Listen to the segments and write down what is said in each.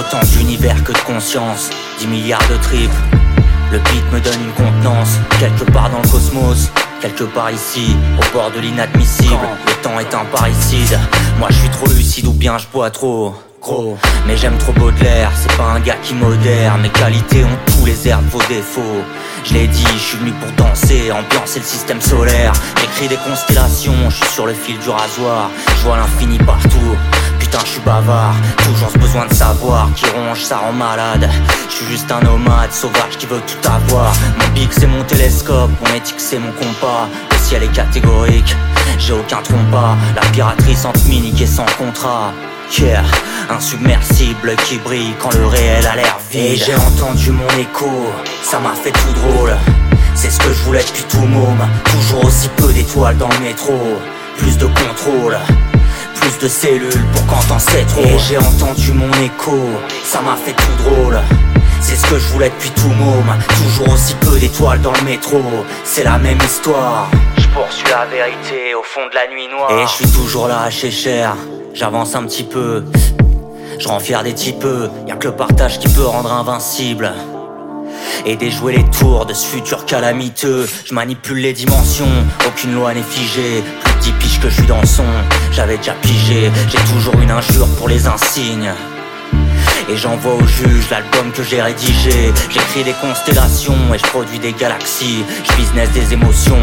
Autant d'univers que de conscience, 10 milliards de tripes. Le beat me donne une contenance, quelque part dans le cosmos, quelque part ici, au bord de l'inadmissible. Le temps est un parricide, moi je suis trop lucide ou bien je bois trop. Gros, mais j'aime trop Baudelaire, c'est pas un gars qui modère, mes qualités ont tous les airs de vos défauts. Je l'ai dit, je suis venu pour danser, ambiancer le système solaire. J'écris des constellations, je suis sur le fil du rasoir, je vois l'infini partout. Putain, je suis bavard, toujours ce besoin de savoir qui ronge, ça rend malade. Je suis juste un nomade sauvage qui veut tout avoir. Mon bic c'est mon télescope, mon éthique c'est mon compas. Le ciel est catégorique, j'ai aucun trompas. La piraterie sans minique et sans contrat. Yeah, insubmersible qui brille quand le réel a l'air vide. J'ai entendu mon écho, ça m'a fait tout drôle. C'est ce que je voulais depuis tout môme. Toujours aussi peu d'étoiles dans le métro. Plus de contrôle, plus de cellules pour quand t'en sais trop. Et j'ai entendu mon écho, ça m'a fait tout drôle. C'est ce que je voulais depuis tout môme. Toujours aussi peu d'étoiles dans le métro. C'est la même histoire. Je poursuis la vérité au fond de la nuit noire. Et je suis toujours là chez cher. J'avance un petit peu. Je rends fier des types. Y'a que le partage qui peut rendre invincible. Et déjouer les tours de ce futur calamiteux. Je manipule les dimensions, aucune loi n'est figée. Plus de 10 piges que je suis dans son, j'avais déjà pigé. J'ai toujours une injure pour les insignes. Et j'envoie au juge l'album que j'ai rédigé. J'écris des constellations et je produis des galaxies. Je business des émotions,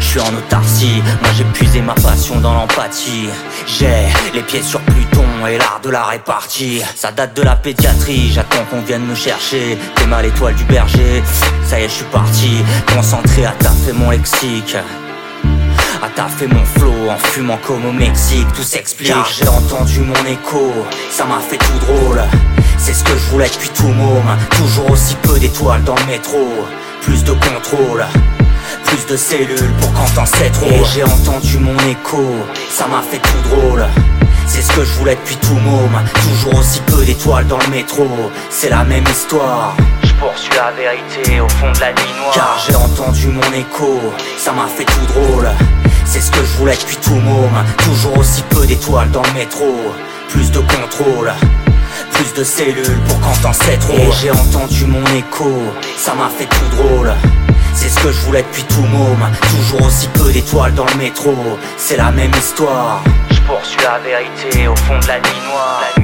je suis en autarcie. Moi j'ai puisé ma passion dans l'empathie. J'ai les pieds sur Pluton et l'art de la répartie. Ça date de la pédiatrie, j'attends qu'on vienne me chercher. T'es mal l'étoile du berger, ça y est je suis parti. Concentré à taffer mon lexique à taffer mon flow en fumant comme au Mexique, tout s'explique. Car j'ai entendu mon écho, ça m'a fait tout drôle. C'est ce que je voulais depuis tout môme. Toujours aussi peu d'étoiles dans le métro. Plus de contrôle, plus de cellules pour quand t'en sais trop. Et j'ai entendu mon écho, ça m'a fait tout drôle. C'est ce que je voulais depuis tout môme. Toujours aussi peu d'étoiles dans le métro. C'est la même histoire. Je poursuis la vérité au fond de la nuit noire. Car j'ai entendu mon écho, ça m'a fait tout drôle. C'est ce que je voulais depuis tout môme. Toujours aussi peu d'étoiles dans le métro. Plus de contrôle. Plus de cellules pour quand t'en sais trop. Et j'ai entendu mon écho, ça m'a fait tout drôle. C'est ce que je voulais depuis tout môme. Toujours aussi peu d'étoiles dans le métro. C'est la même histoire. Je poursuis la vérité au fond de la nuit noire. La nuit noire.